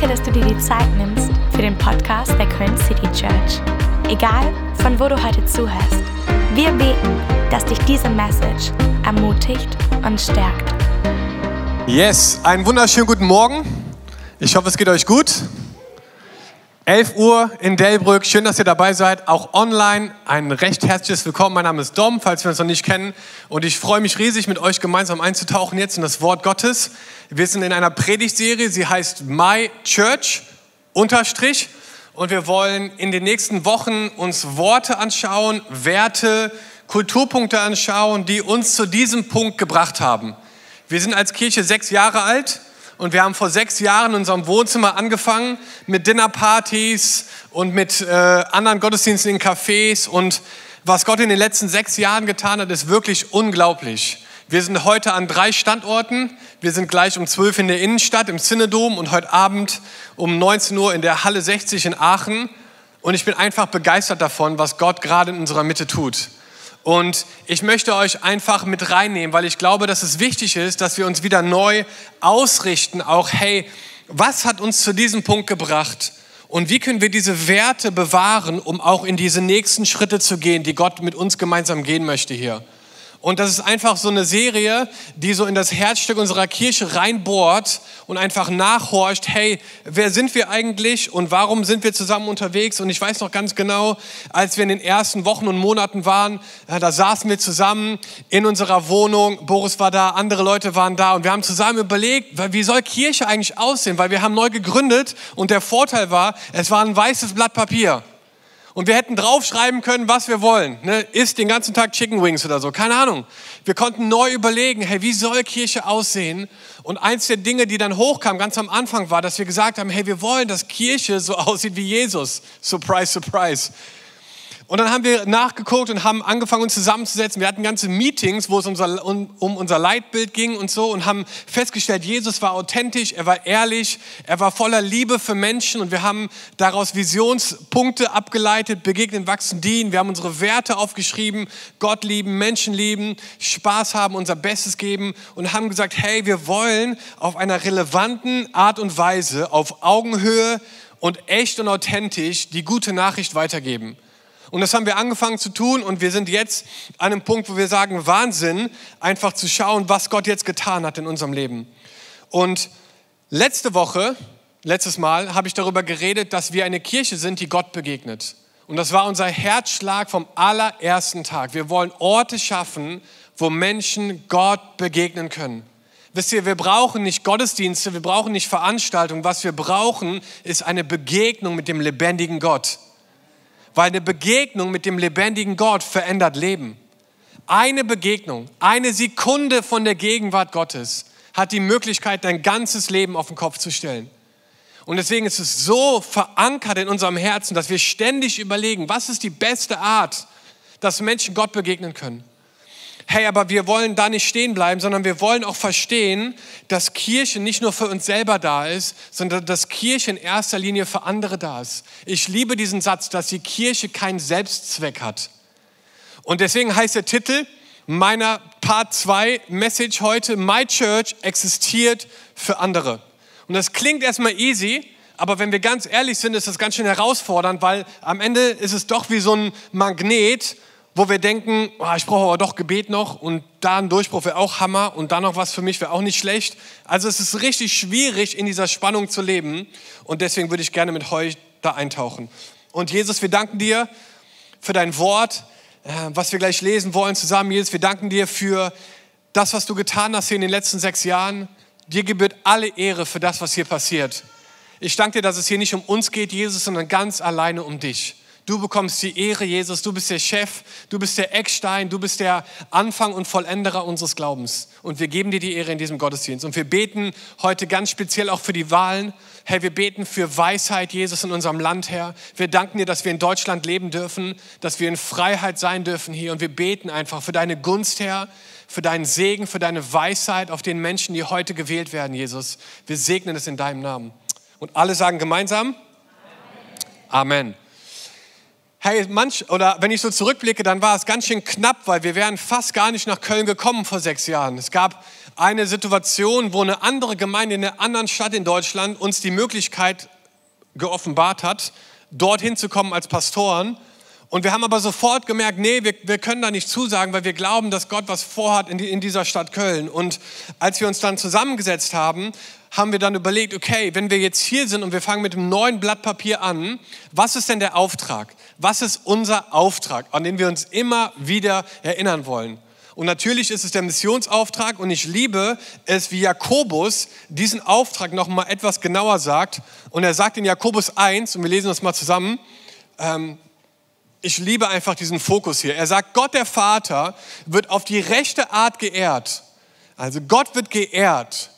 Danke, dass du dir die Zeit nimmst für den Podcast der Köln City Church. Egal, von wo du heute zuhörst, wir beten, dass dich diese Message ermutigt und stärkt. Yes, einen wunderschönen guten Morgen. Ich hoffe, es geht euch gut. 11 Uhr in Delbrück. Schön, dass ihr dabei seid. Auch online ein recht herzliches Willkommen. Mein Name ist Dom, falls wir uns noch nicht kennen. Und ich freue mich riesig, mit euch gemeinsam einzutauchen jetzt in das Wort Gottes. Wir sind in einer Predigtserie. Sie heißt My Church unterstrich. Und wir wollen in den nächsten Wochen uns Worte anschauen, Werte, Kulturpunkte anschauen, die uns zu diesem Punkt gebracht haben. Wir sind als Kirche sechs Jahre alt und wir haben vor sechs Jahren in unserem Wohnzimmer angefangen mit Dinnerpartys und mit äh, anderen Gottesdiensten in Cafés. Und was Gott in den letzten sechs Jahren getan hat, ist wirklich unglaublich. Wir sind heute an drei Standorten. Wir sind gleich um 12 in der Innenstadt im Synodom und heute Abend um 19 Uhr in der Halle 60 in Aachen. Und ich bin einfach begeistert davon, was Gott gerade in unserer Mitte tut. Und ich möchte euch einfach mit reinnehmen, weil ich glaube, dass es wichtig ist, dass wir uns wieder neu ausrichten, auch hey, was hat uns zu diesem Punkt gebracht? Und wie können wir diese Werte bewahren, um auch in diese nächsten Schritte zu gehen, die Gott mit uns gemeinsam gehen möchte hier? Und das ist einfach so eine Serie, die so in das Herzstück unserer Kirche reinbohrt und einfach nachhorcht, hey, wer sind wir eigentlich und warum sind wir zusammen unterwegs? Und ich weiß noch ganz genau, als wir in den ersten Wochen und Monaten waren, da saßen wir zusammen in unserer Wohnung, Boris war da, andere Leute waren da und wir haben zusammen überlegt, wie soll Kirche eigentlich aussehen? Weil wir haben neu gegründet und der Vorteil war, es war ein weißes Blatt Papier. Und wir hätten draufschreiben können, was wir wollen. Ne? Isst den ganzen Tag Chicken Wings oder so. Keine Ahnung. Wir konnten neu überlegen, hey, wie soll Kirche aussehen? Und eins der Dinge, die dann hochkam, ganz am Anfang war, dass wir gesagt haben, hey, wir wollen, dass Kirche so aussieht wie Jesus. Surprise, surprise. Und dann haben wir nachgeguckt und haben angefangen, uns zusammenzusetzen. Wir hatten ganze Meetings, wo es unser, um, um unser Leitbild ging und so und haben festgestellt, Jesus war authentisch, er war ehrlich, er war voller Liebe für Menschen und wir haben daraus Visionspunkte abgeleitet, begegnen, wachsen, dienen. Wir haben unsere Werte aufgeschrieben, Gott lieben, Menschen lieben, Spaß haben, unser Bestes geben und haben gesagt, hey, wir wollen auf einer relevanten Art und Weise, auf Augenhöhe und echt und authentisch die gute Nachricht weitergeben. Und das haben wir angefangen zu tun und wir sind jetzt an einem Punkt, wo wir sagen, Wahnsinn, einfach zu schauen, was Gott jetzt getan hat in unserem Leben. Und letzte Woche, letztes Mal, habe ich darüber geredet, dass wir eine Kirche sind, die Gott begegnet. Und das war unser Herzschlag vom allerersten Tag. Wir wollen Orte schaffen, wo Menschen Gott begegnen können. Wisst ihr, wir brauchen nicht Gottesdienste, wir brauchen nicht Veranstaltungen. Was wir brauchen, ist eine Begegnung mit dem lebendigen Gott. Weil eine Begegnung mit dem lebendigen Gott verändert Leben. Eine Begegnung, eine Sekunde von der Gegenwart Gottes hat die Möglichkeit, dein ganzes Leben auf den Kopf zu stellen. Und deswegen ist es so verankert in unserem Herzen, dass wir ständig überlegen, was ist die beste Art, dass Menschen Gott begegnen können hey, aber wir wollen da nicht stehen bleiben, sondern wir wollen auch verstehen, dass Kirche nicht nur für uns selber da ist, sondern dass Kirche in erster Linie für andere da ist. Ich liebe diesen Satz, dass die Kirche keinen Selbstzweck hat. Und deswegen heißt der Titel meiner Part 2 Message heute, My Church existiert für andere. Und das klingt erstmal easy, aber wenn wir ganz ehrlich sind, ist das ganz schön herausfordernd, weil am Ende ist es doch wie so ein Magnet, wo wir denken, oh, ich brauche aber doch Gebet noch und da ein Durchbruch wäre auch Hammer und da noch was für mich wäre auch nicht schlecht. Also es ist richtig schwierig, in dieser Spannung zu leben und deswegen würde ich gerne mit euch da eintauchen. Und Jesus, wir danken dir für dein Wort, äh, was wir gleich lesen wollen zusammen. Jesus, wir danken dir für das, was du getan hast hier in den letzten sechs Jahren. Dir gebührt alle Ehre für das, was hier passiert. Ich danke dir, dass es hier nicht um uns geht, Jesus, sondern ganz alleine um dich. Du bekommst die Ehre, Jesus. Du bist der Chef, du bist der Eckstein, du bist der Anfang und Vollenderer unseres Glaubens. Und wir geben dir die Ehre in diesem Gottesdienst. Und wir beten heute ganz speziell auch für die Wahlen. Herr, wir beten für Weisheit, Jesus, in unserem Land, Herr. Wir danken dir, dass wir in Deutschland leben dürfen, dass wir in Freiheit sein dürfen hier. Und wir beten einfach für deine Gunst, Herr, für deinen Segen, für deine Weisheit auf den Menschen, die heute gewählt werden, Jesus. Wir segnen es in deinem Namen. Und alle sagen gemeinsam Amen. Hey, manch, oder wenn ich so zurückblicke, dann war es ganz schön knapp, weil wir wären fast gar nicht nach Köln gekommen vor sechs Jahren. Es gab eine Situation, wo eine andere Gemeinde in einer anderen Stadt in Deutschland uns die Möglichkeit geoffenbart hat, dorthin zu kommen als Pastoren. Und wir haben aber sofort gemerkt, nee, wir, wir können da nicht zusagen, weil wir glauben, dass Gott was vorhat in, die, in dieser Stadt Köln. Und als wir uns dann zusammengesetzt haben, haben wir dann überlegt, okay, wenn wir jetzt hier sind und wir fangen mit einem neuen Blatt Papier an, was ist denn der Auftrag? Was ist unser Auftrag, an den wir uns immer wieder erinnern wollen? Und natürlich ist es der Missionsauftrag und ich liebe es, wie Jakobus diesen Auftrag noch mal etwas genauer sagt. Und er sagt in Jakobus 1, und wir lesen das mal zusammen, ähm, ich liebe einfach diesen Fokus hier. Er sagt, Gott der Vater wird auf die rechte Art geehrt. Also Gott wird geehrt,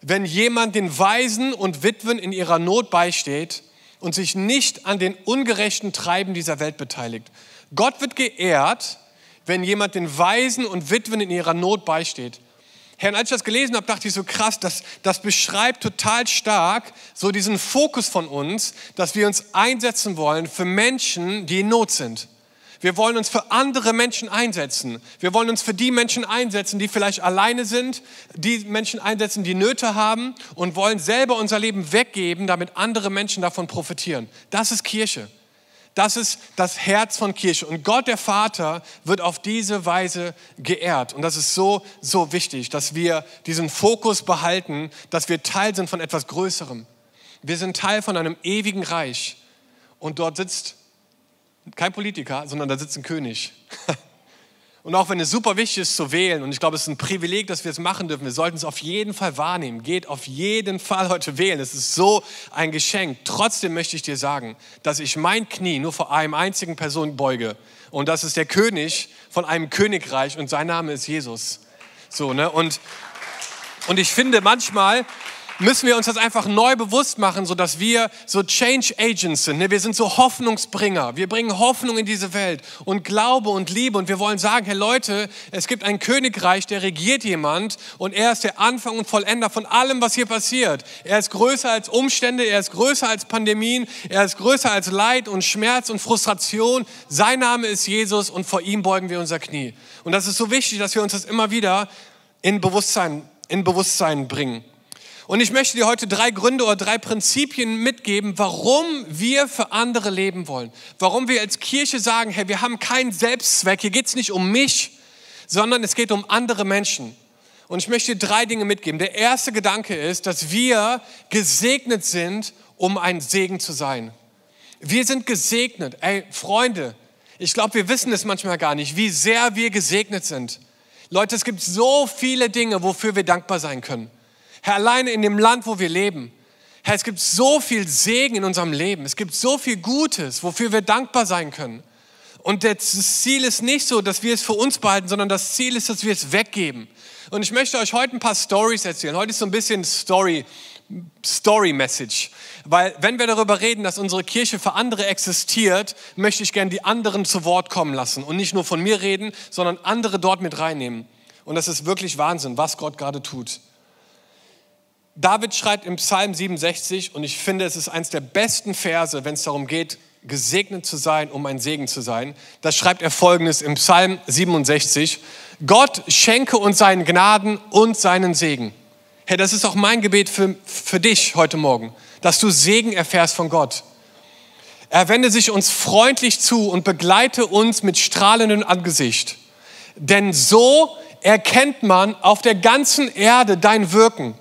wenn jemand den Weisen und Witwen in ihrer Not beisteht und sich nicht an den ungerechten Treiben dieser Welt beteiligt. Gott wird geehrt, wenn jemand den Weisen und Witwen in ihrer Not beisteht. Herr, als ich das gelesen habe, dachte ich so krass, das, das beschreibt total stark so diesen Fokus von uns, dass wir uns einsetzen wollen für Menschen, die in Not sind. Wir wollen uns für andere Menschen einsetzen. Wir wollen uns für die Menschen einsetzen, die vielleicht alleine sind, die Menschen einsetzen, die Nöte haben und wollen selber unser Leben weggeben, damit andere Menschen davon profitieren. Das ist Kirche. Das ist das Herz von Kirche. Und Gott, der Vater, wird auf diese Weise geehrt. Und das ist so, so wichtig, dass wir diesen Fokus behalten, dass wir Teil sind von etwas Größerem. Wir sind Teil von einem ewigen Reich. Und dort sitzt kein Politiker, sondern da sitzt ein König. Und auch wenn es super wichtig ist zu wählen, und ich glaube, es ist ein Privileg, dass wir es machen dürfen, wir sollten es auf jeden Fall wahrnehmen. Geht auf jeden Fall heute wählen. Es ist so ein Geschenk. Trotzdem möchte ich dir sagen, dass ich mein Knie nur vor einem einzigen Person beuge. Und das ist der König von einem Königreich und sein Name ist Jesus. So, ne? Und, und ich finde manchmal, müssen wir uns das einfach neu bewusst machen, so dass wir so Change Agents sind. Ne? Wir sind so Hoffnungsbringer. Wir bringen Hoffnung in diese Welt und Glaube und Liebe. Und wir wollen sagen, hey Leute, es gibt ein Königreich, der regiert jemand und er ist der Anfang und Vollender von allem, was hier passiert. Er ist größer als Umstände, er ist größer als Pandemien, er ist größer als Leid und Schmerz und Frustration. Sein Name ist Jesus und vor ihm beugen wir unser Knie. Und das ist so wichtig, dass wir uns das immer wieder in Bewusstsein, in Bewusstsein bringen. Und ich möchte dir heute drei Gründe oder drei Prinzipien mitgeben, warum wir für andere leben wollen. Warum wir als Kirche sagen, hey, wir haben keinen Selbstzweck, hier geht es nicht um mich, sondern es geht um andere Menschen. Und ich möchte dir drei Dinge mitgeben. Der erste Gedanke ist, dass wir gesegnet sind, um ein Segen zu sein. Wir sind gesegnet. Ey, Freunde, ich glaube, wir wissen es manchmal gar nicht, wie sehr wir gesegnet sind. Leute, es gibt so viele Dinge, wofür wir dankbar sein können. Herr, alleine in dem Land, wo wir leben. Herr, es gibt so viel Segen in unserem Leben. Es gibt so viel Gutes, wofür wir dankbar sein können. Und das Ziel ist nicht so, dass wir es für uns behalten, sondern das Ziel ist, dass wir es weggeben. Und ich möchte euch heute ein paar Stories erzählen. Heute ist so ein bisschen Story, Story Message. Weil wenn wir darüber reden, dass unsere Kirche für andere existiert, möchte ich gerne die anderen zu Wort kommen lassen und nicht nur von mir reden, sondern andere dort mit reinnehmen. Und das ist wirklich Wahnsinn, was Gott gerade tut. David schreibt im Psalm 67, und ich finde, es ist eines der besten Verse, wenn es darum geht, gesegnet zu sein, um ein Segen zu sein. Da schreibt er folgendes im Psalm 67. Gott schenke uns seinen Gnaden und seinen Segen. Herr, das ist auch mein Gebet für, für dich heute Morgen, dass du Segen erfährst von Gott. Er wende sich uns freundlich zu und begleite uns mit strahlendem Angesicht. Denn so erkennt man auf der ganzen Erde dein Wirken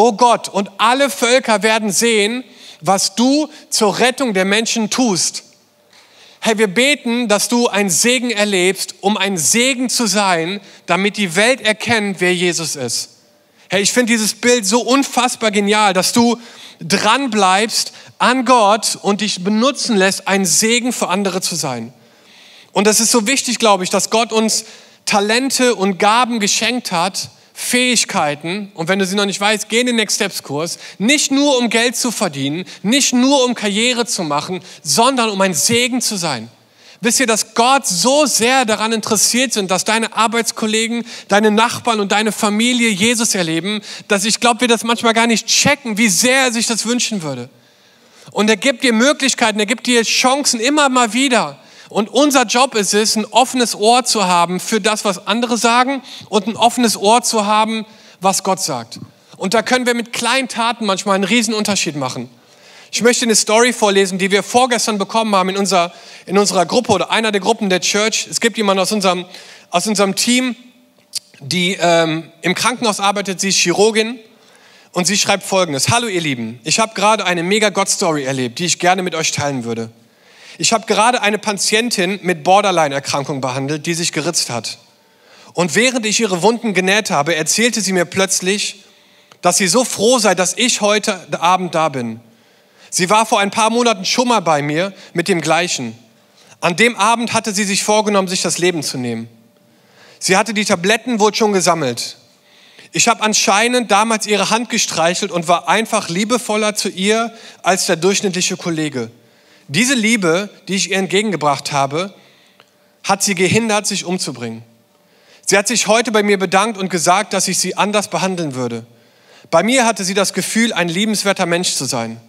oh Gott, und alle Völker werden sehen, was du zur Rettung der Menschen tust. Herr, wir beten, dass du ein Segen erlebst, um ein Segen zu sein, damit die Welt erkennt, wer Jesus ist. Herr, ich finde dieses Bild so unfassbar genial, dass du dran bleibst an Gott und dich benutzen lässt, ein Segen für andere zu sein. Und das ist so wichtig, glaube ich, dass Gott uns Talente und Gaben geschenkt hat, Fähigkeiten, und wenn du sie noch nicht weißt, geh in den Next Steps Kurs, nicht nur um Geld zu verdienen, nicht nur um Karriere zu machen, sondern um ein Segen zu sein. Wisst ihr, dass Gott so sehr daran interessiert sind, dass deine Arbeitskollegen, deine Nachbarn und deine Familie Jesus erleben, dass ich glaube, wir das manchmal gar nicht checken, wie sehr er sich das wünschen würde. Und er gibt dir Möglichkeiten, er gibt dir Chancen immer mal wieder. Und unser Job ist es, ein offenes Ohr zu haben für das, was andere sagen und ein offenes Ohr zu haben, was Gott sagt. Und da können wir mit kleinen Taten manchmal einen riesen Unterschied machen. Ich möchte eine Story vorlesen, die wir vorgestern bekommen haben in unserer, in unserer Gruppe oder einer der Gruppen der Church. Es gibt jemanden aus unserem, aus unserem Team, die ähm, im Krankenhaus arbeitet. Sie ist Chirurgin und sie schreibt folgendes. Hallo ihr Lieben, ich habe gerade eine mega Gott-Story erlebt, die ich gerne mit euch teilen würde. Ich habe gerade eine Patientin mit Borderline-Erkrankung behandelt, die sich geritzt hat. Und während ich ihre Wunden genäht habe, erzählte sie mir plötzlich, dass sie so froh sei, dass ich heute Abend da bin. Sie war vor ein paar Monaten schon mal bei mir mit dem gleichen. An dem Abend hatte sie sich vorgenommen, sich das Leben zu nehmen. Sie hatte die Tabletten wohl schon gesammelt. Ich habe anscheinend damals ihre Hand gestreichelt und war einfach liebevoller zu ihr als der durchschnittliche Kollege. Diese Liebe, die ich ihr entgegengebracht habe, hat sie gehindert, sich umzubringen. Sie hat sich heute bei mir bedankt und gesagt, dass ich sie anders behandeln würde. Bei mir hatte sie das Gefühl, ein liebenswerter Mensch zu sein.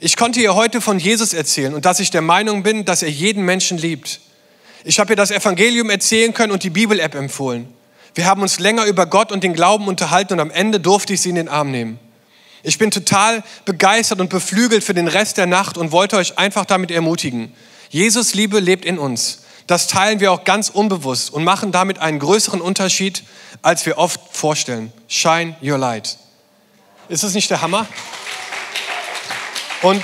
Ich konnte ihr heute von Jesus erzählen und dass ich der Meinung bin, dass er jeden Menschen liebt. Ich habe ihr das Evangelium erzählen können und die Bibel-App empfohlen. Wir haben uns länger über Gott und den Glauben unterhalten und am Ende durfte ich sie in den Arm nehmen. Ich bin total begeistert und beflügelt für den Rest der Nacht und wollte euch einfach damit ermutigen. Jesus Liebe lebt in uns. Das teilen wir auch ganz unbewusst und machen damit einen größeren Unterschied, als wir oft vorstellen. Shine your light. Ist das nicht der Hammer? Und,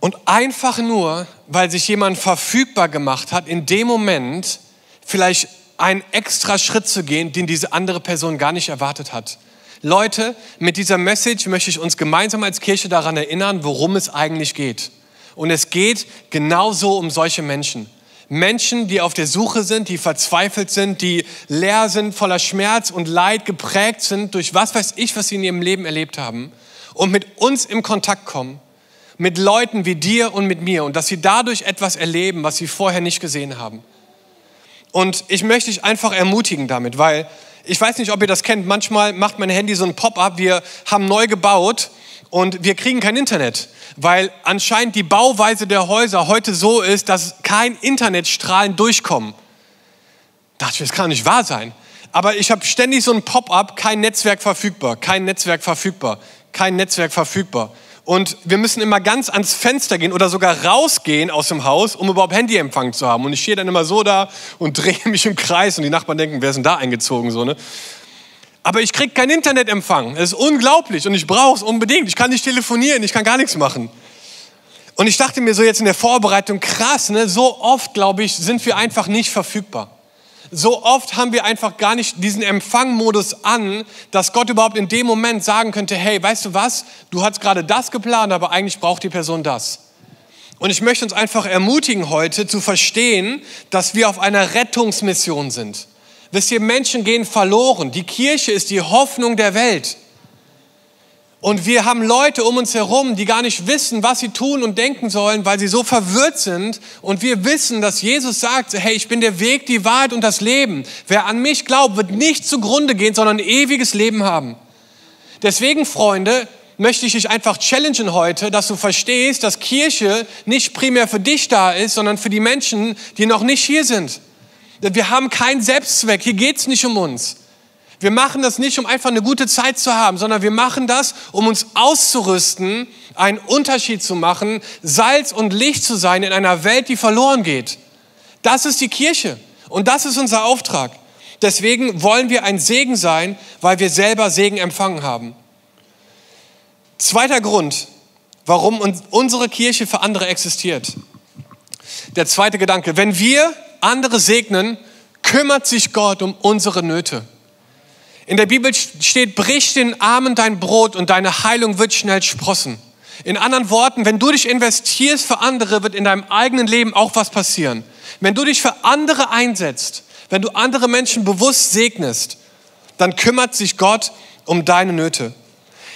und einfach nur, weil sich jemand verfügbar gemacht hat, in dem Moment vielleicht einen extra Schritt zu gehen, den diese andere Person gar nicht erwartet hat. Leute, mit dieser Message möchte ich uns gemeinsam als Kirche daran erinnern, worum es eigentlich geht. Und es geht genauso um solche Menschen. Menschen, die auf der Suche sind, die verzweifelt sind, die leer sind, voller Schmerz und Leid, geprägt sind durch was weiß ich, was sie in ihrem Leben erlebt haben und mit uns im Kontakt kommen, mit Leuten wie dir und mit mir und dass sie dadurch etwas erleben, was sie vorher nicht gesehen haben. Und ich möchte dich einfach ermutigen damit, weil ich weiß nicht, ob ihr das kennt, manchmal macht mein Handy so ein Pop-up, wir haben neu gebaut und wir kriegen kein Internet, weil anscheinend die Bauweise der Häuser heute so ist, dass kein Internetstrahlen durchkommen. Da dachte ich, das kann nicht wahr sein. Aber ich habe ständig so ein Pop-up, kein Netzwerk verfügbar, kein Netzwerk verfügbar kein Netzwerk verfügbar. Und wir müssen immer ganz ans Fenster gehen oder sogar rausgehen aus dem Haus, um überhaupt Handyempfang zu haben. Und ich stehe dann immer so da und drehe mich im Kreis und die Nachbarn denken, wer ist denn da eingezogen? So, ne? Aber ich kriege keinen Internetempfang. Das ist unglaublich und ich brauche es unbedingt. Ich kann nicht telefonieren, ich kann gar nichts machen. Und ich dachte mir so jetzt in der Vorbereitung, krass, ne? so oft, glaube ich, sind wir einfach nicht verfügbar. So oft haben wir einfach gar nicht diesen Empfangmodus an, dass Gott überhaupt in dem Moment sagen könnte, hey, weißt du was, du hast gerade das geplant, aber eigentlich braucht die Person das. Und ich möchte uns einfach ermutigen heute zu verstehen, dass wir auf einer Rettungsmission sind. Wisst ihr, Menschen gehen verloren. Die Kirche ist die Hoffnung der Welt. Und wir haben Leute um uns herum, die gar nicht wissen, was sie tun und denken sollen, weil sie so verwirrt sind. Und wir wissen, dass Jesus sagt, hey, ich bin der Weg, die Wahrheit und das Leben. Wer an mich glaubt, wird nicht zugrunde gehen, sondern ein ewiges Leben haben. Deswegen, Freunde, möchte ich dich einfach challengen heute, dass du verstehst, dass Kirche nicht primär für dich da ist, sondern für die Menschen, die noch nicht hier sind. Wir haben keinen Selbstzweck. Hier geht es nicht um uns. Wir machen das nicht, um einfach eine gute Zeit zu haben, sondern wir machen das, um uns auszurüsten, einen Unterschied zu machen, Salz und Licht zu sein in einer Welt, die verloren geht. Das ist die Kirche und das ist unser Auftrag. Deswegen wollen wir ein Segen sein, weil wir selber Segen empfangen haben. Zweiter Grund, warum unsere Kirche für andere existiert. Der zweite Gedanke, wenn wir andere segnen, kümmert sich Gott um unsere Nöte. In der Bibel steht, brich den Armen dein Brot und deine Heilung wird schnell sprossen. In anderen Worten, wenn du dich investierst für andere, wird in deinem eigenen Leben auch was passieren. Wenn du dich für andere einsetzt, wenn du andere Menschen bewusst segnest, dann kümmert sich Gott um deine Nöte.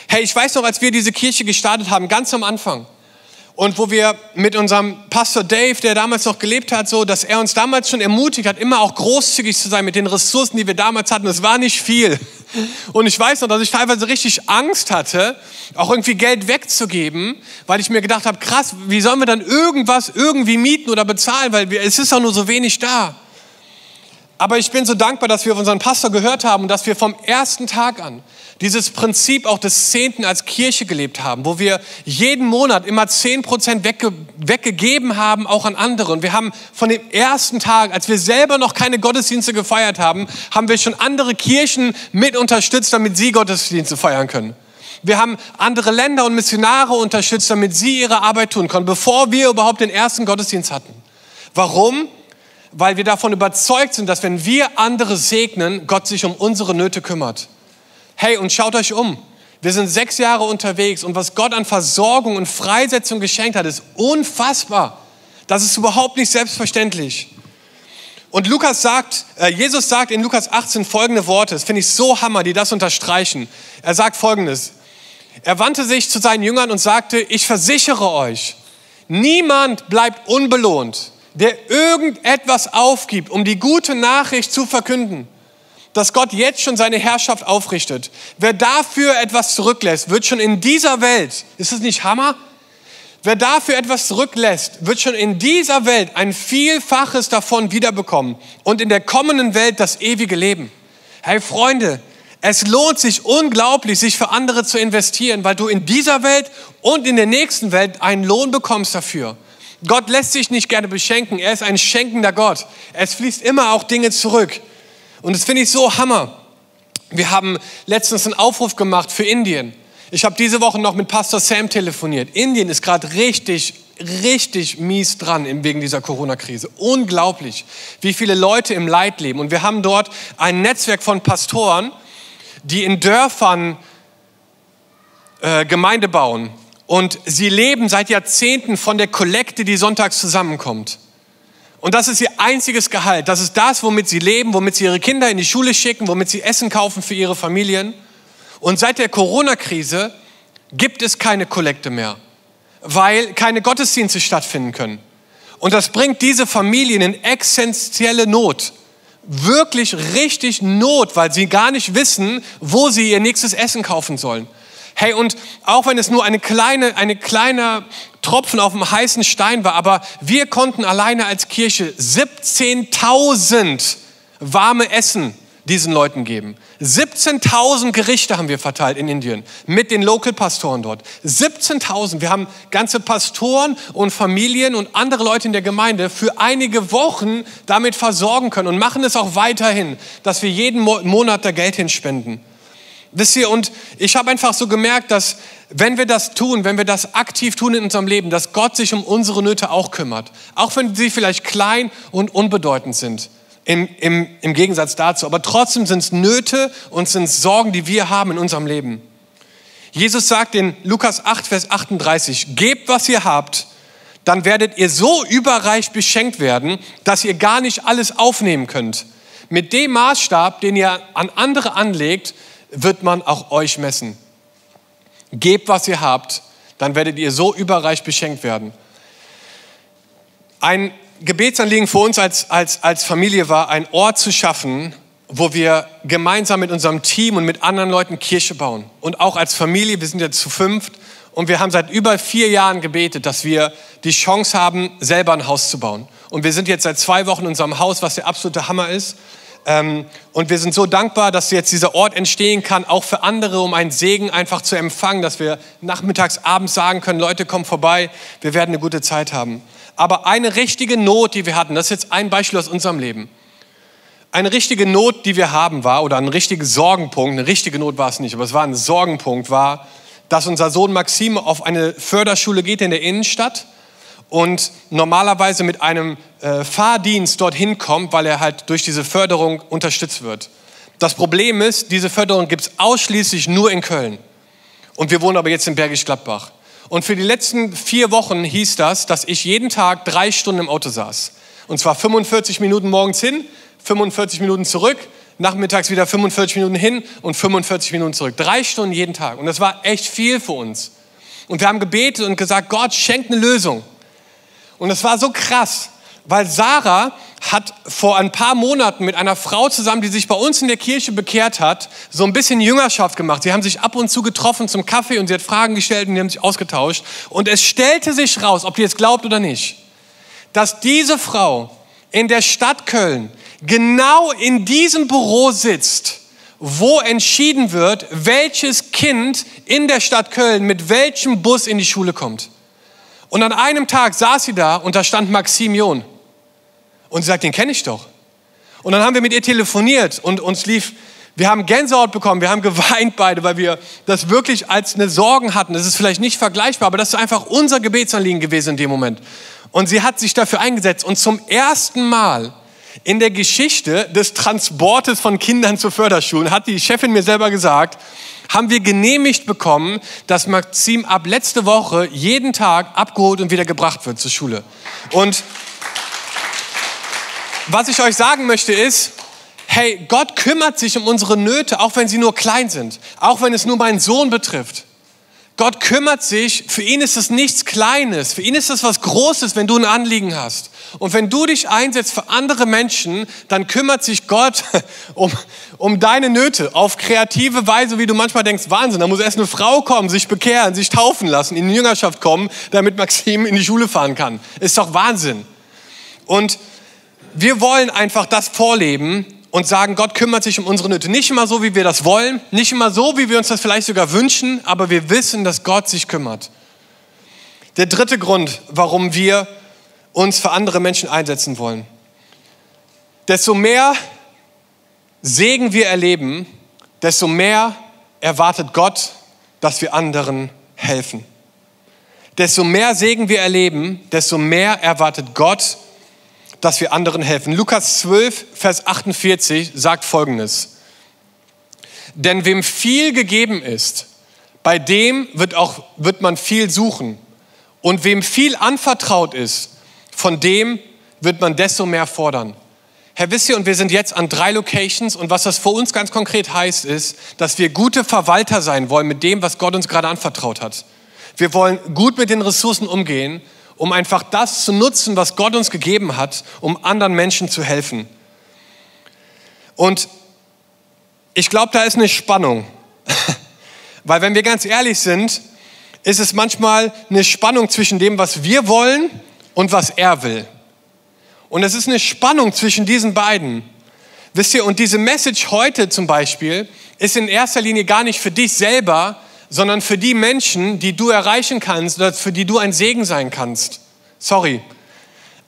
Hey, ich weiß noch, als wir diese Kirche gestartet haben, ganz am Anfang, und wo wir mit unserem Pastor Dave, der damals noch gelebt hat, so, dass er uns damals schon ermutigt hat, immer auch großzügig zu sein mit den Ressourcen, die wir damals hatten. Es war nicht viel. Und ich weiß noch, dass ich teilweise richtig Angst hatte, auch irgendwie Geld wegzugeben, weil ich mir gedacht habe, krass, wie sollen wir dann irgendwas irgendwie mieten oder bezahlen, weil wir, es ist doch nur so wenig da. Aber ich bin so dankbar, dass wir auf unseren Pastor gehört haben und dass wir vom ersten Tag an dieses Prinzip auch des Zehnten als Kirche gelebt haben, wo wir jeden Monat immer zehn Prozent wegge weggegeben haben, auch an andere. Und wir haben von dem ersten Tag, als wir selber noch keine Gottesdienste gefeiert haben, haben wir schon andere Kirchen mit unterstützt, damit sie Gottesdienste feiern können. Wir haben andere Länder und Missionare unterstützt, damit sie ihre Arbeit tun können, bevor wir überhaupt den ersten Gottesdienst hatten. Warum? Weil wir davon überzeugt sind, dass wenn wir andere segnen, Gott sich um unsere Nöte kümmert. Hey, und schaut euch um. Wir sind sechs Jahre unterwegs und was Gott an Versorgung und Freisetzung geschenkt hat, ist unfassbar. Das ist überhaupt nicht selbstverständlich. Und Lukas sagt, äh, Jesus sagt in Lukas 18 folgende Worte, das finde ich so hammer, die das unterstreichen. Er sagt folgendes, er wandte sich zu seinen Jüngern und sagte, ich versichere euch, niemand bleibt unbelohnt, der irgendetwas aufgibt, um die gute Nachricht zu verkünden dass Gott jetzt schon seine Herrschaft aufrichtet. Wer dafür etwas zurücklässt, wird schon in dieser Welt, ist es nicht Hammer? Wer dafür etwas zurücklässt, wird schon in dieser Welt ein Vielfaches davon wiederbekommen und in der kommenden Welt das ewige Leben. Hey Freunde, es lohnt sich unglaublich, sich für andere zu investieren, weil du in dieser Welt und in der nächsten Welt einen Lohn bekommst dafür. Gott lässt sich nicht gerne beschenken. Er ist ein schenkender Gott. Es fließt immer auch Dinge zurück. Und das finde ich so Hammer. Wir haben letztens einen Aufruf gemacht für Indien. Ich habe diese Woche noch mit Pastor Sam telefoniert. Indien ist gerade richtig, richtig mies dran wegen dieser Corona-Krise. Unglaublich, wie viele Leute im Leid leben. Und wir haben dort ein Netzwerk von Pastoren, die in Dörfern äh, Gemeinde bauen. Und sie leben seit Jahrzehnten von der Kollekte, die sonntags zusammenkommt. Und das ist ihr einziges Gehalt. Das ist das, womit sie leben, womit sie ihre Kinder in die Schule schicken, womit sie Essen kaufen für ihre Familien. Und seit der Corona-Krise gibt es keine Kollekte mehr, weil keine Gottesdienste stattfinden können. Und das bringt diese Familien in essentielle Not. Wirklich richtig Not, weil sie gar nicht wissen, wo sie ihr nächstes Essen kaufen sollen. Hey, und auch wenn es nur eine kleine, eine kleine Tropfen auf dem heißen Stein war, aber wir konnten alleine als Kirche 17.000 warme Essen diesen Leuten geben. 17.000 Gerichte haben wir verteilt in Indien mit den Local-Pastoren dort. 17.000. Wir haben ganze Pastoren und Familien und andere Leute in der Gemeinde für einige Wochen damit versorgen können und machen es auch weiterhin, dass wir jeden Monat da Geld hinspenden. Wisst ihr, und ich habe einfach so gemerkt, dass wenn wir das tun, wenn wir das aktiv tun in unserem Leben, dass Gott sich um unsere Nöte auch kümmert. Auch wenn sie vielleicht klein und unbedeutend sind. Im, im, im Gegensatz dazu. Aber trotzdem sind es Nöte und sind Sorgen, die wir haben in unserem Leben. Jesus sagt in Lukas 8, Vers 38, gebt, was ihr habt, dann werdet ihr so überreich beschenkt werden, dass ihr gar nicht alles aufnehmen könnt. Mit dem Maßstab, den ihr an andere anlegt, wird man auch euch messen. Gebt, was ihr habt, dann werdet ihr so überreich beschenkt werden. Ein Gebetsanliegen für uns als, als, als Familie war, einen Ort zu schaffen, wo wir gemeinsam mit unserem Team und mit anderen Leuten Kirche bauen. Und auch als Familie, wir sind jetzt zu fünft und wir haben seit über vier Jahren gebetet, dass wir die Chance haben, selber ein Haus zu bauen. Und wir sind jetzt seit zwei Wochen in unserem Haus, was der absolute Hammer ist. Ähm, und wir sind so dankbar, dass jetzt dieser Ort entstehen kann, auch für andere, um einen Segen einfach zu empfangen, dass wir nachmittags, abends sagen können, Leute, kommt vorbei, wir werden eine gute Zeit haben. Aber eine richtige Not, die wir hatten, das ist jetzt ein Beispiel aus unserem Leben. Eine richtige Not, die wir haben, war, oder ein richtiger Sorgenpunkt, eine richtige Not war es nicht, aber es war ein Sorgenpunkt, war, dass unser Sohn Maxim auf eine Förderschule geht in der Innenstadt und normalerweise mit einem äh, Fahrdienst dorthin kommt, weil er halt durch diese Förderung unterstützt wird. Das Problem ist, diese Förderung gibt es ausschließlich nur in Köln. Und wir wohnen aber jetzt in Bergisch Gladbach. Und für die letzten vier Wochen hieß das, dass ich jeden Tag drei Stunden im Auto saß. Und zwar 45 Minuten morgens hin, 45 Minuten zurück, nachmittags wieder 45 Minuten hin und 45 Minuten zurück. Drei Stunden jeden Tag. Und das war echt viel für uns. Und wir haben gebetet und gesagt, Gott, schenkt eine Lösung. Und es war so krass, weil Sarah hat vor ein paar Monaten mit einer Frau zusammen, die sich bei uns in der Kirche bekehrt hat, so ein bisschen Jüngerschaft gemacht. Sie haben sich ab und zu getroffen zum Kaffee und sie hat Fragen gestellt und die haben sich ausgetauscht. Und es stellte sich raus, ob ihr es glaubt oder nicht, dass diese Frau in der Stadt Köln genau in diesem Büro sitzt, wo entschieden wird, welches Kind in der Stadt Köln mit welchem Bus in die Schule kommt. Und an einem Tag saß sie da und da stand Maxim John. Und sie sagt, den kenne ich doch. Und dann haben wir mit ihr telefoniert und uns lief, wir haben Gänsehaut bekommen, wir haben geweint beide, weil wir das wirklich als eine Sorgen hatten. Das ist vielleicht nicht vergleichbar, aber das ist einfach unser Gebetsanliegen gewesen in dem Moment. Und sie hat sich dafür eingesetzt und zum ersten Mal in der Geschichte des Transportes von Kindern zu Förderschulen, hat die Chefin mir selber gesagt, haben wir genehmigt bekommen, dass Maxim ab letzte Woche jeden Tag abgeholt und wieder gebracht wird zur Schule. Und was ich euch sagen möchte ist, hey, Gott kümmert sich um unsere Nöte, auch wenn sie nur klein sind, auch wenn es nur meinen Sohn betrifft. Gott kümmert sich, für ihn ist es nichts Kleines, für ihn ist es was Großes, wenn du ein Anliegen hast. Und wenn du dich einsetzt für andere Menschen, dann kümmert sich Gott um, um deine Nöte auf kreative Weise, wie du manchmal denkst, Wahnsinn, da muss erst eine Frau kommen, sich bekehren, sich taufen lassen, in die Jüngerschaft kommen, damit Maxim in die Schule fahren kann. Ist doch Wahnsinn. Und wir wollen einfach das vorleben, und sagen, Gott kümmert sich um unsere Nöte. Nicht immer so, wie wir das wollen, nicht immer so, wie wir uns das vielleicht sogar wünschen, aber wir wissen, dass Gott sich kümmert. Der dritte Grund, warum wir uns für andere Menschen einsetzen wollen. Desto mehr Segen wir erleben, desto mehr erwartet Gott, dass wir anderen helfen. Desto mehr Segen wir erleben, desto mehr erwartet Gott, dass wir anderen helfen. Lukas 12, Vers 48 sagt Folgendes. Denn wem viel gegeben ist, bei dem wird, auch, wird man viel suchen. Und wem viel anvertraut ist, von dem wird man desto mehr fordern. Herr, wisst ihr, und wir sind jetzt an drei Locations und was das für uns ganz konkret heißt, ist, dass wir gute Verwalter sein wollen mit dem, was Gott uns gerade anvertraut hat. Wir wollen gut mit den Ressourcen umgehen um einfach das zu nutzen, was Gott uns gegeben hat, um anderen Menschen zu helfen. Und ich glaube, da ist eine Spannung. Weil wenn wir ganz ehrlich sind, ist es manchmal eine Spannung zwischen dem, was wir wollen und was er will. Und es ist eine Spannung zwischen diesen beiden. Wisst ihr, und diese Message heute zum Beispiel ist in erster Linie gar nicht für dich selber, sondern für die Menschen, die du erreichen kannst oder für die du ein Segen sein kannst. Sorry.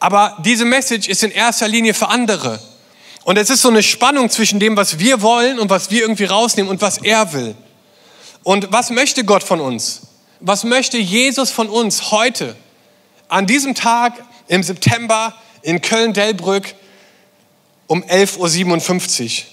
Aber diese Message ist in erster Linie für andere. Und es ist so eine Spannung zwischen dem, was wir wollen und was wir irgendwie rausnehmen und was er will. Und was möchte Gott von uns? Was möchte Jesus von uns heute? An diesem Tag im September in Köln-Delbrück um 11.57 Uhr.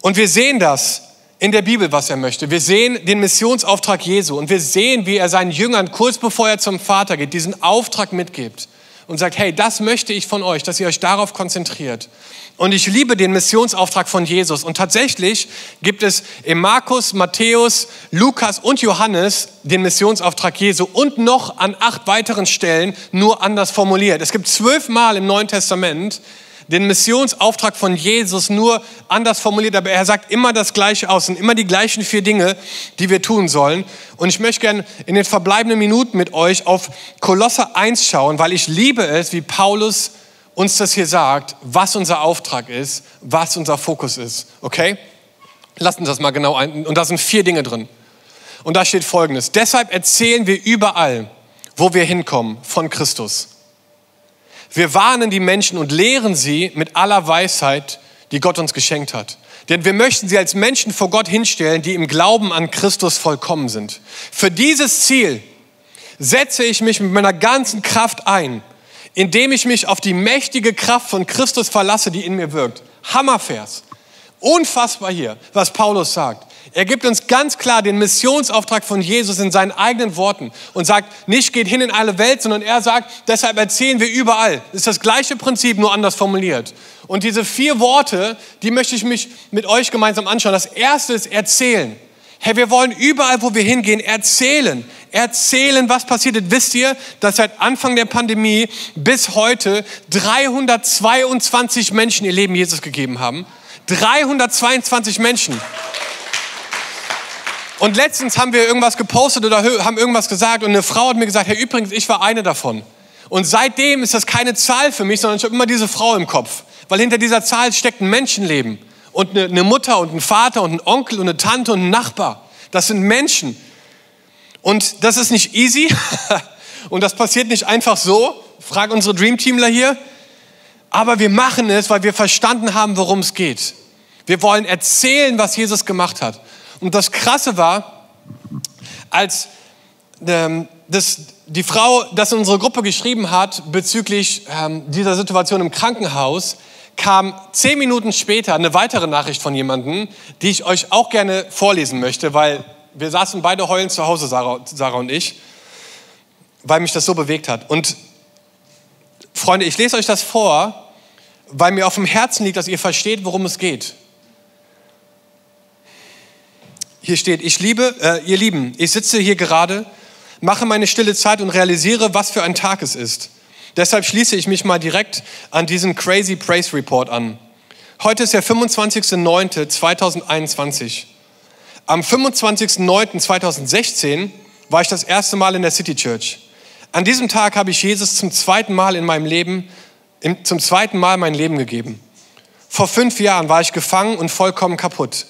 Und wir sehen das in der Bibel, was er möchte. Wir sehen den Missionsauftrag Jesu und wir sehen, wie er seinen Jüngern kurz bevor er zum Vater geht, diesen Auftrag mitgibt und sagt, hey, das möchte ich von euch, dass ihr euch darauf konzentriert. Und ich liebe den Missionsauftrag von Jesus. Und tatsächlich gibt es in Markus, Matthäus, Lukas und Johannes den Missionsauftrag Jesu und noch an acht weiteren Stellen nur anders formuliert. Es gibt zwölfmal im Neuen Testament den Missionsauftrag von Jesus nur anders formuliert, aber er sagt immer das Gleiche aus und immer die gleichen vier Dinge, die wir tun sollen. Und ich möchte gerne in den verbleibenden Minuten mit euch auf Kolosser 1 schauen, weil ich liebe es, wie Paulus uns das hier sagt, was unser Auftrag ist, was unser Fokus ist. Okay? Lass uns das mal genau ein. Und da sind vier Dinge drin. Und da steht folgendes. Deshalb erzählen wir überall, wo wir hinkommen, von Christus. Wir warnen die Menschen und lehren sie mit aller Weisheit, die Gott uns geschenkt hat. Denn wir möchten sie als Menschen vor Gott hinstellen, die im Glauben an Christus vollkommen sind. Für dieses Ziel setze ich mich mit meiner ganzen Kraft ein, indem ich mich auf die mächtige Kraft von Christus verlasse, die in mir wirkt. Hammervers. Unfassbar hier, was Paulus sagt. Er gibt uns ganz klar den Missionsauftrag von Jesus in seinen eigenen Worten und sagt, nicht geht hin in alle Welt, sondern er sagt, deshalb erzählen wir überall. Das ist das gleiche Prinzip, nur anders formuliert. Und diese vier Worte, die möchte ich mich mit euch gemeinsam anschauen. Das erste ist erzählen. Hey, wir wollen überall, wo wir hingehen, erzählen. Erzählen, was passiert ist. Wisst ihr, dass seit Anfang der Pandemie bis heute 322 Menschen ihr Leben Jesus gegeben haben? 322 Menschen. Und letztens haben wir irgendwas gepostet oder haben irgendwas gesagt und eine Frau hat mir gesagt, Herr, übrigens, ich war eine davon. Und seitdem ist das keine Zahl für mich, sondern ich habe immer diese Frau im Kopf. weil hinter dieser Zahl steckt ein Menschenleben und eine, eine Mutter und ein Vater und ein Onkel und eine Tante und ein Nachbar. Das sind Menschen. Und das ist nicht easy und das passiert nicht einfach so. Frag unsere Dreamteamler hier. Aber wir machen es, weil wir verstanden haben, worum es geht. Wir wollen erzählen, was Jesus gemacht hat. Und das Krasse war, als ähm, das, die Frau das in unsere Gruppe geschrieben hat bezüglich ähm, dieser Situation im Krankenhaus, kam zehn Minuten später eine weitere Nachricht von jemandem, die ich euch auch gerne vorlesen möchte, weil wir saßen beide heulend zu Hause, Sarah, Sarah und ich, weil mich das so bewegt hat. Und Freunde, ich lese euch das vor, weil mir auf dem Herzen liegt, dass ihr versteht, worum es geht. Hier steht, ich liebe, äh, ihr Lieben, ich sitze hier gerade, mache meine stille Zeit und realisiere, was für ein Tag es ist. Deshalb schließe ich mich mal direkt an diesen Crazy Praise Report an. Heute ist der 25.09.2021. Am 25.09.2016 war ich das erste Mal in der City Church. An diesem Tag habe ich Jesus zum zweiten Mal in meinem Leben, zum zweiten Mal mein Leben gegeben. Vor fünf Jahren war ich gefangen und vollkommen kaputt.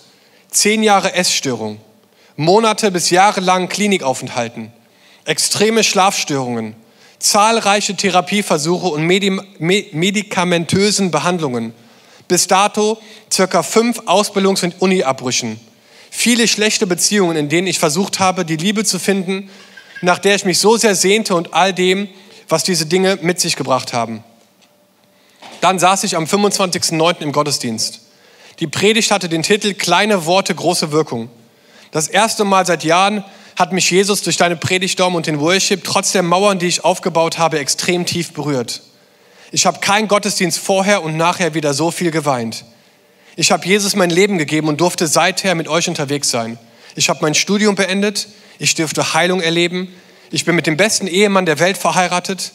Zehn Jahre Essstörung, Monate bis Jahre lang Klinikaufenthalten, extreme Schlafstörungen, zahlreiche Therapieversuche und medikamentösen Behandlungen. Bis dato circa fünf Ausbildungs- und Uniabbrüchen. Viele schlechte Beziehungen, in denen ich versucht habe, die Liebe zu finden, nach der ich mich so sehr sehnte und all dem, was diese Dinge mit sich gebracht haben. Dann saß ich am 25.09. im Gottesdienst. Die Predigt hatte den Titel Kleine Worte, große Wirkung. Das erste Mal seit Jahren hat mich Jesus durch deine Predigtdom und den Worship trotz der Mauern, die ich aufgebaut habe, extrem tief berührt. Ich habe keinen Gottesdienst vorher und nachher wieder so viel geweint. Ich habe Jesus mein Leben gegeben und durfte seither mit euch unterwegs sein. Ich habe mein Studium beendet, ich durfte Heilung erleben, ich bin mit dem besten Ehemann der Welt verheiratet,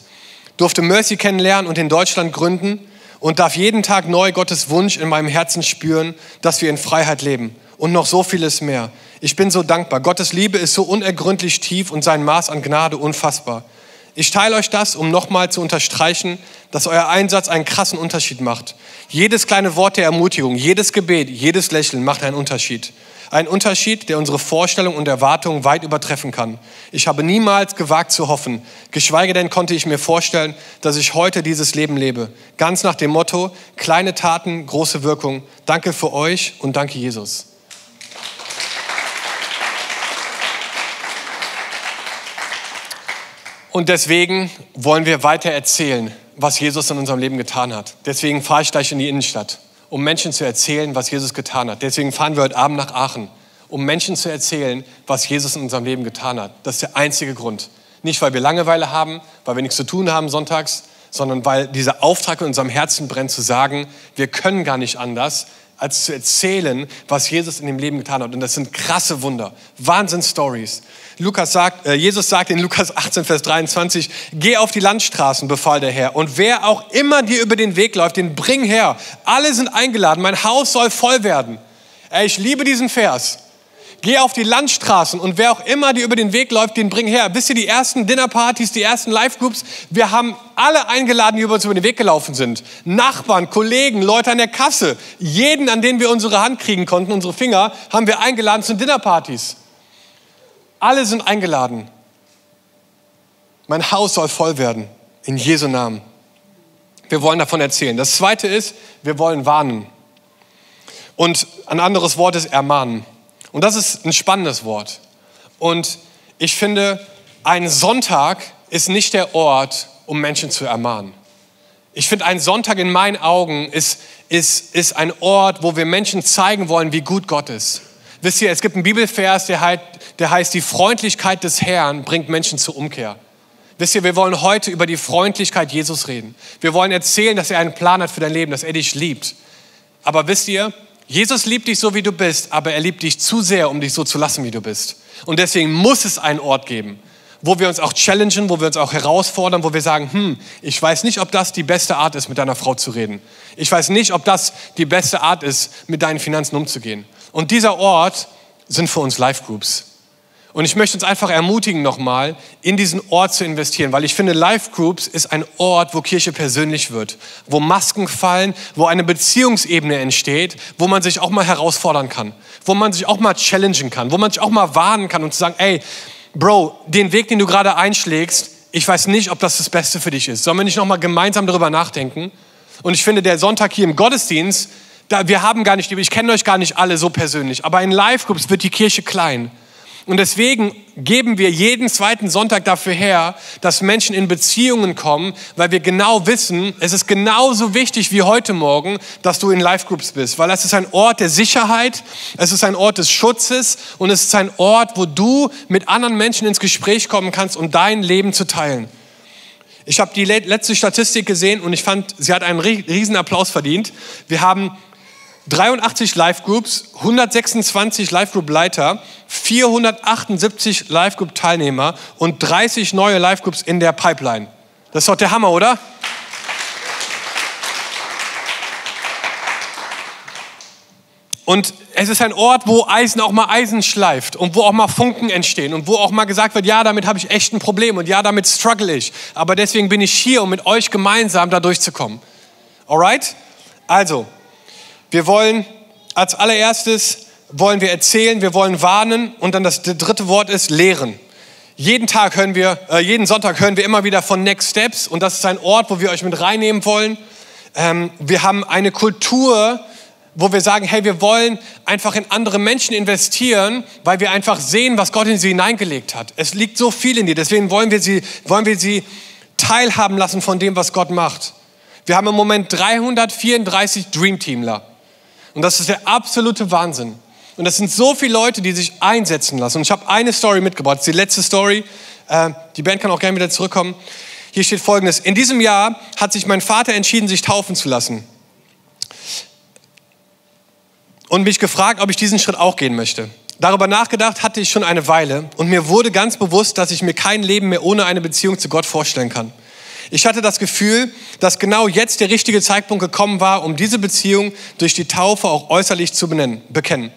durfte Mercy kennenlernen und in Deutschland gründen und darf jeden Tag neu Gottes Wunsch in meinem Herzen spüren, dass wir in Freiheit leben und noch so vieles mehr. Ich bin so dankbar. Gottes Liebe ist so unergründlich tief und sein Maß an Gnade unfassbar. Ich teile euch das, um nochmal zu unterstreichen, dass euer Einsatz einen krassen Unterschied macht. Jedes kleine Wort der Ermutigung, jedes Gebet, jedes Lächeln macht einen Unterschied. Ein Unterschied, der unsere Vorstellung und Erwartungen weit übertreffen kann. Ich habe niemals gewagt zu hoffen, geschweige denn konnte ich mir vorstellen, dass ich heute dieses Leben lebe. Ganz nach dem Motto, kleine Taten, große Wirkung. Danke für euch und danke Jesus. Und deswegen wollen wir weiter erzählen, was Jesus in unserem Leben getan hat. Deswegen fahre ich gleich in die Innenstadt, um Menschen zu erzählen, was Jesus getan hat. Deswegen fahren wir heute Abend nach Aachen, um Menschen zu erzählen, was Jesus in unserem Leben getan hat. Das ist der einzige Grund. Nicht, weil wir Langeweile haben, weil wir nichts zu tun haben sonntags, sondern weil dieser Auftrag in unserem Herzen brennt, zu sagen, wir können gar nicht anders, als zu erzählen, was Jesus in dem Leben getan hat. Und das sind krasse Wunder, Wahnsinn-Stories. Lukas sagt, äh, Jesus sagt in Lukas 18, Vers 23, geh auf die Landstraßen, befahl der Herr. Und wer auch immer dir über den Weg läuft, den bring her. Alle sind eingeladen, mein Haus soll voll werden. Ey, ich liebe diesen Vers. Geh auf die Landstraßen und wer auch immer dir über den Weg läuft, den bring her. Wisst ihr, die ersten Dinnerpartys, die ersten Live-Groups, wir haben alle eingeladen, die über uns über den Weg gelaufen sind. Nachbarn, Kollegen, Leute an der Kasse, jeden, an den wir unsere Hand kriegen konnten, unsere Finger, haben wir eingeladen zu Dinnerpartys. Alle sind eingeladen. Mein Haus soll voll werden, in Jesu Namen. Wir wollen davon erzählen. Das zweite ist, wir wollen warnen. Und ein anderes Wort ist ermahnen. Und das ist ein spannendes Wort. Und ich finde, ein Sonntag ist nicht der Ort, um Menschen zu ermahnen. Ich finde, ein Sonntag in meinen Augen ist, ist, ist ein Ort, wo wir Menschen zeigen wollen, wie gut Gott ist. Wisst ihr, es gibt einen Bibelvers, der, halt, der heißt, die Freundlichkeit des Herrn bringt Menschen zur Umkehr. Wisst ihr, wir wollen heute über die Freundlichkeit Jesus reden. Wir wollen erzählen, dass er einen Plan hat für dein Leben, dass er dich liebt. Aber wisst ihr, Jesus liebt dich so, wie du bist, aber er liebt dich zu sehr, um dich so zu lassen, wie du bist. Und deswegen muss es einen Ort geben, wo wir uns auch challengen, wo wir uns auch herausfordern, wo wir sagen, hm, ich weiß nicht, ob das die beste Art ist, mit deiner Frau zu reden. Ich weiß nicht, ob das die beste Art ist, mit deinen Finanzen umzugehen. Und dieser Ort sind für uns Live Groups. Und ich möchte uns einfach ermutigen, nochmal in diesen Ort zu investieren, weil ich finde, Life Groups ist ein Ort, wo Kirche persönlich wird, wo Masken fallen, wo eine Beziehungsebene entsteht, wo man sich auch mal herausfordern kann, wo man sich auch mal challengen kann, wo man sich auch mal warnen kann und zu sagen, ey, Bro, den Weg, den du gerade einschlägst, ich weiß nicht, ob das das Beste für dich ist. Sollen wir nicht nochmal gemeinsam darüber nachdenken? Und ich finde, der Sonntag hier im Gottesdienst, da, wir haben gar nicht, ich kenne euch gar nicht alle so persönlich, aber in Life Groups wird die Kirche klein. Und deswegen geben wir jeden zweiten Sonntag dafür her, dass Menschen in Beziehungen kommen, weil wir genau wissen, es ist genauso wichtig wie heute Morgen, dass du in Life Groups bist, weil es ist ein Ort der Sicherheit, es ist ein Ort des Schutzes und es ist ein Ort, wo du mit anderen Menschen ins Gespräch kommen kannst, um dein Leben zu teilen. Ich habe die letzte Statistik gesehen und ich fand, sie hat einen riesen Applaus verdient. Wir haben 83 Live-Groups, 126 Live-Group-Leiter, 478 Live-Group-Teilnehmer und 30 neue Live-Groups in der Pipeline. Das ist doch der Hammer, oder? Und es ist ein Ort, wo Eisen auch mal Eisen schleift und wo auch mal Funken entstehen und wo auch mal gesagt wird, ja, damit habe ich echt ein Problem und ja, damit struggle ich. Aber deswegen bin ich hier, um mit euch gemeinsam da durchzukommen. Alright? Also, wir wollen als allererstes wollen wir erzählen, wir wollen warnen und dann das dritte Wort ist lehren. Jeden Tag hören wir, äh, jeden Sonntag hören wir immer wieder von Next Steps und das ist ein Ort, wo wir euch mit reinnehmen wollen. Ähm, wir haben eine Kultur, wo wir sagen, hey, wir wollen einfach in andere Menschen investieren, weil wir einfach sehen, was Gott in sie hineingelegt hat. Es liegt so viel in dir, deswegen wollen wir sie, wollen wir sie teilhaben lassen von dem, was Gott macht. Wir haben im Moment 334 Dreamteamler. Und das ist der absolute Wahnsinn. Und das sind so viele Leute, die sich einsetzen lassen. Und ich habe eine Story mitgebracht, das ist die letzte Story. Äh, die Band kann auch gerne wieder zurückkommen. Hier steht folgendes. In diesem Jahr hat sich mein Vater entschieden, sich taufen zu lassen. Und mich gefragt, ob ich diesen Schritt auch gehen möchte. Darüber nachgedacht hatte ich schon eine Weile und mir wurde ganz bewusst, dass ich mir kein Leben mehr ohne eine Beziehung zu Gott vorstellen kann. Ich hatte das Gefühl, dass genau jetzt der richtige Zeitpunkt gekommen war, um diese Beziehung durch die Taufe auch äußerlich zu benennen, bekennen.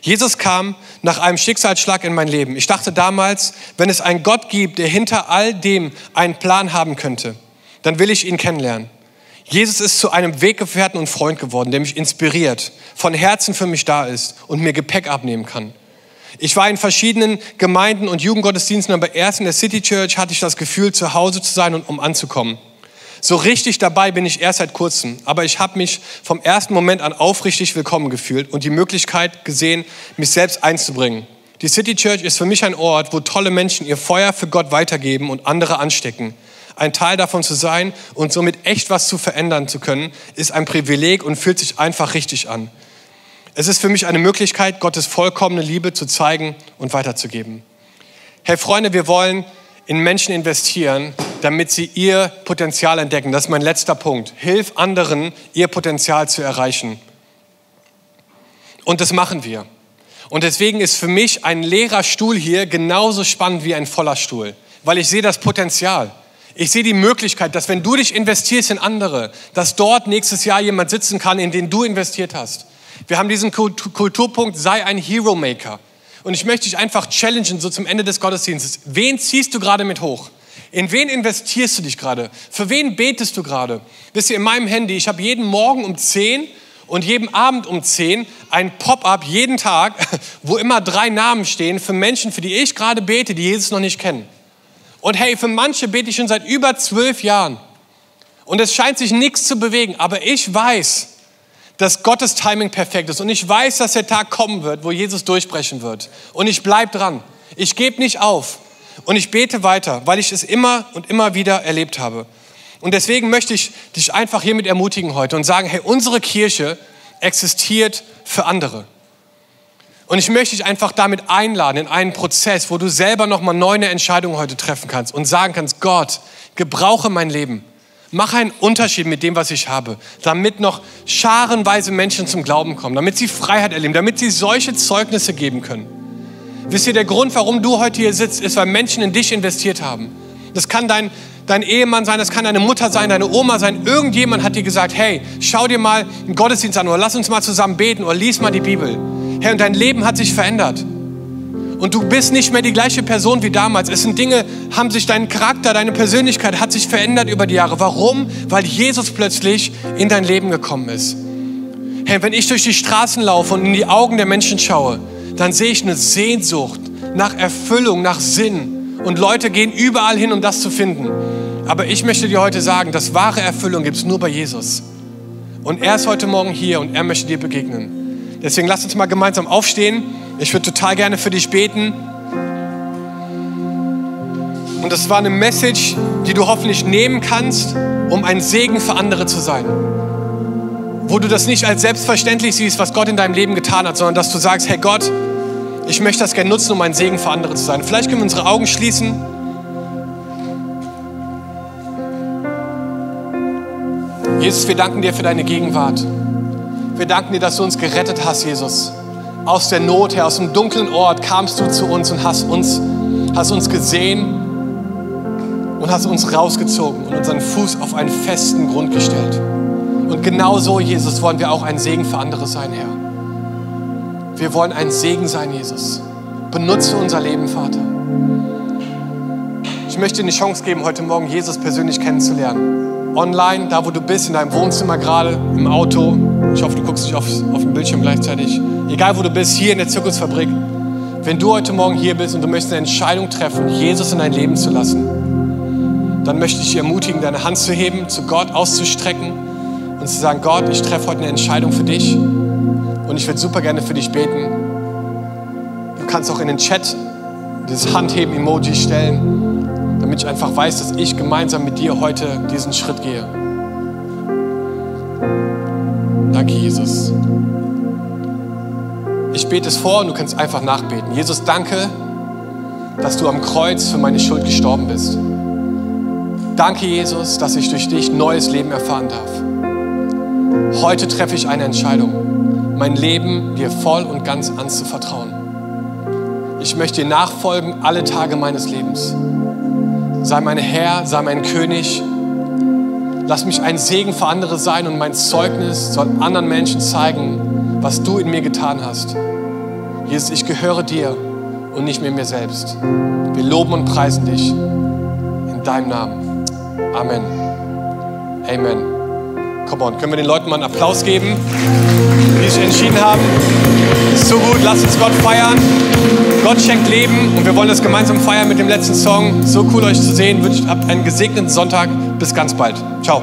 Jesus kam nach einem Schicksalsschlag in mein Leben. Ich dachte damals, wenn es einen Gott gibt, der hinter all dem einen Plan haben könnte, dann will ich ihn kennenlernen. Jesus ist zu einem Weggefährten und Freund geworden, der mich inspiriert, von Herzen für mich da ist und mir Gepäck abnehmen kann. Ich war in verschiedenen Gemeinden und Jugendgottesdiensten, aber erst in der City Church hatte ich das Gefühl, zu Hause zu sein und um anzukommen. So richtig dabei bin ich erst seit kurzem, aber ich habe mich vom ersten Moment an aufrichtig willkommen gefühlt und die Möglichkeit gesehen, mich selbst einzubringen. Die City Church ist für mich ein Ort, wo tolle Menschen ihr Feuer für Gott weitergeben und andere anstecken. Ein Teil davon zu sein und somit echt was zu verändern zu können, ist ein Privileg und fühlt sich einfach richtig an. Es ist für mich eine Möglichkeit, Gottes vollkommene Liebe zu zeigen und weiterzugeben. Hey Freunde, wir wollen in Menschen investieren, damit sie ihr Potenzial entdecken. Das ist mein letzter Punkt. Hilf anderen, ihr Potenzial zu erreichen. Und das machen wir. Und deswegen ist für mich ein leerer Stuhl hier genauso spannend wie ein voller Stuhl, weil ich sehe das Potenzial. Ich sehe die Möglichkeit, dass wenn du dich investierst in andere, dass dort nächstes Jahr jemand sitzen kann, in den du investiert hast. Wir haben diesen Kulturpunkt, sei ein Hero Maker. Und ich möchte dich einfach challengen, so zum Ende des Gottesdienstes. Wen ziehst du gerade mit hoch? In wen investierst du dich gerade? Für wen betest du gerade? Wisst ihr, in meinem Handy, ich habe jeden Morgen um 10 und jeden Abend um 10 ein Pop-up jeden Tag, wo immer drei Namen stehen für Menschen, für die ich gerade bete, die Jesus noch nicht kennen. Und hey, für manche bete ich schon seit über zwölf Jahren. Und es scheint sich nichts zu bewegen, aber ich weiß, dass Gottes Timing perfekt ist. Und ich weiß, dass der Tag kommen wird, wo Jesus durchbrechen wird. Und ich bleibe dran. Ich gebe nicht auf. Und ich bete weiter, weil ich es immer und immer wieder erlebt habe. Und deswegen möchte ich dich einfach hiermit ermutigen heute und sagen, hey, unsere Kirche existiert für andere. Und ich möchte dich einfach damit einladen in einen Prozess, wo du selber nochmal neue Entscheidungen heute treffen kannst und sagen kannst, Gott, gebrauche mein Leben. Mach einen Unterschied mit dem, was ich habe, damit noch scharenweise Menschen zum Glauben kommen, damit sie Freiheit erleben, damit sie solche Zeugnisse geben können. Wisst ihr, der Grund, warum du heute hier sitzt, ist, weil Menschen in dich investiert haben. Das kann dein, dein Ehemann sein, das kann deine Mutter sein, deine Oma sein. Irgendjemand hat dir gesagt, hey, schau dir mal einen Gottesdienst an oder lass uns mal zusammen beten oder lies mal die Bibel. Hey, und dein Leben hat sich verändert. Und du bist nicht mehr die gleiche Person wie damals. Es sind Dinge, haben sich dein Charakter, deine Persönlichkeit hat sich verändert über die Jahre. Warum? Weil Jesus plötzlich in dein Leben gekommen ist. Hey, wenn ich durch die Straßen laufe und in die Augen der Menschen schaue, dann sehe ich eine Sehnsucht nach Erfüllung, nach Sinn. Und Leute gehen überall hin, um das zu finden. Aber ich möchte dir heute sagen, dass wahre Erfüllung gibt es nur bei Jesus. Und er ist heute Morgen hier und er möchte dir begegnen. Deswegen lass uns mal gemeinsam aufstehen. Ich würde total gerne für dich beten. Und das war eine Message, die du hoffentlich nehmen kannst, um ein Segen für andere zu sein. Wo du das nicht als selbstverständlich siehst, was Gott in deinem Leben getan hat, sondern dass du sagst, hey Gott, ich möchte das gerne nutzen, um ein Segen für andere zu sein. Vielleicht können wir unsere Augen schließen. Jesus, wir danken dir für deine Gegenwart. Wir danken dir, dass du uns gerettet hast, Jesus. Aus der Not her, aus dem dunklen Ort kamst du zu uns und hast uns, hast uns gesehen und hast uns rausgezogen und unseren Fuß auf einen festen Grund gestellt. Und genau so, Jesus, wollen wir auch ein Segen für andere sein, Herr. Wir wollen ein Segen sein, Jesus. Benutze unser Leben, Vater. Ich möchte dir eine Chance geben, heute Morgen Jesus persönlich kennenzulernen online, da wo du bist, in deinem Wohnzimmer gerade, im Auto. Ich hoffe, du guckst nicht auf, auf den Bildschirm gleichzeitig. Egal wo du bist, hier in der Zirkusfabrik. Wenn du heute Morgen hier bist und du möchtest eine Entscheidung treffen, Jesus in dein Leben zu lassen, dann möchte ich dich ermutigen, deine Hand zu heben, zu Gott auszustrecken und zu sagen, Gott, ich treffe heute eine Entscheidung für dich und ich würde super gerne für dich beten. Du kannst auch in den Chat dieses Handheben-Emoji stellen damit ich einfach weiß, dass ich gemeinsam mit dir heute diesen Schritt gehe. Danke, Jesus. Ich bete es vor und du kannst einfach nachbeten. Jesus, danke, dass du am Kreuz für meine Schuld gestorben bist. Danke, Jesus, dass ich durch dich neues Leben erfahren darf. Heute treffe ich eine Entscheidung, mein Leben dir voll und ganz anzuvertrauen. Ich möchte dir nachfolgen alle Tage meines Lebens. Sei mein Herr, sei mein König. Lass mich ein Segen für andere sein und mein Zeugnis soll anderen Menschen zeigen, was du in mir getan hast. Jesus, ich gehöre dir und nicht mehr mir selbst. Wir loben und preisen dich in deinem Namen. Amen. Amen. Come on, können wir den Leuten mal einen Applaus geben, die sich entschieden haben? Ist so gut, lasst uns Gott feiern. Gott schenkt Leben und wir wollen das gemeinsam feiern mit dem letzten Song. So cool euch zu sehen. Wünscht habt einen gesegneten Sonntag. Bis ganz bald. Ciao.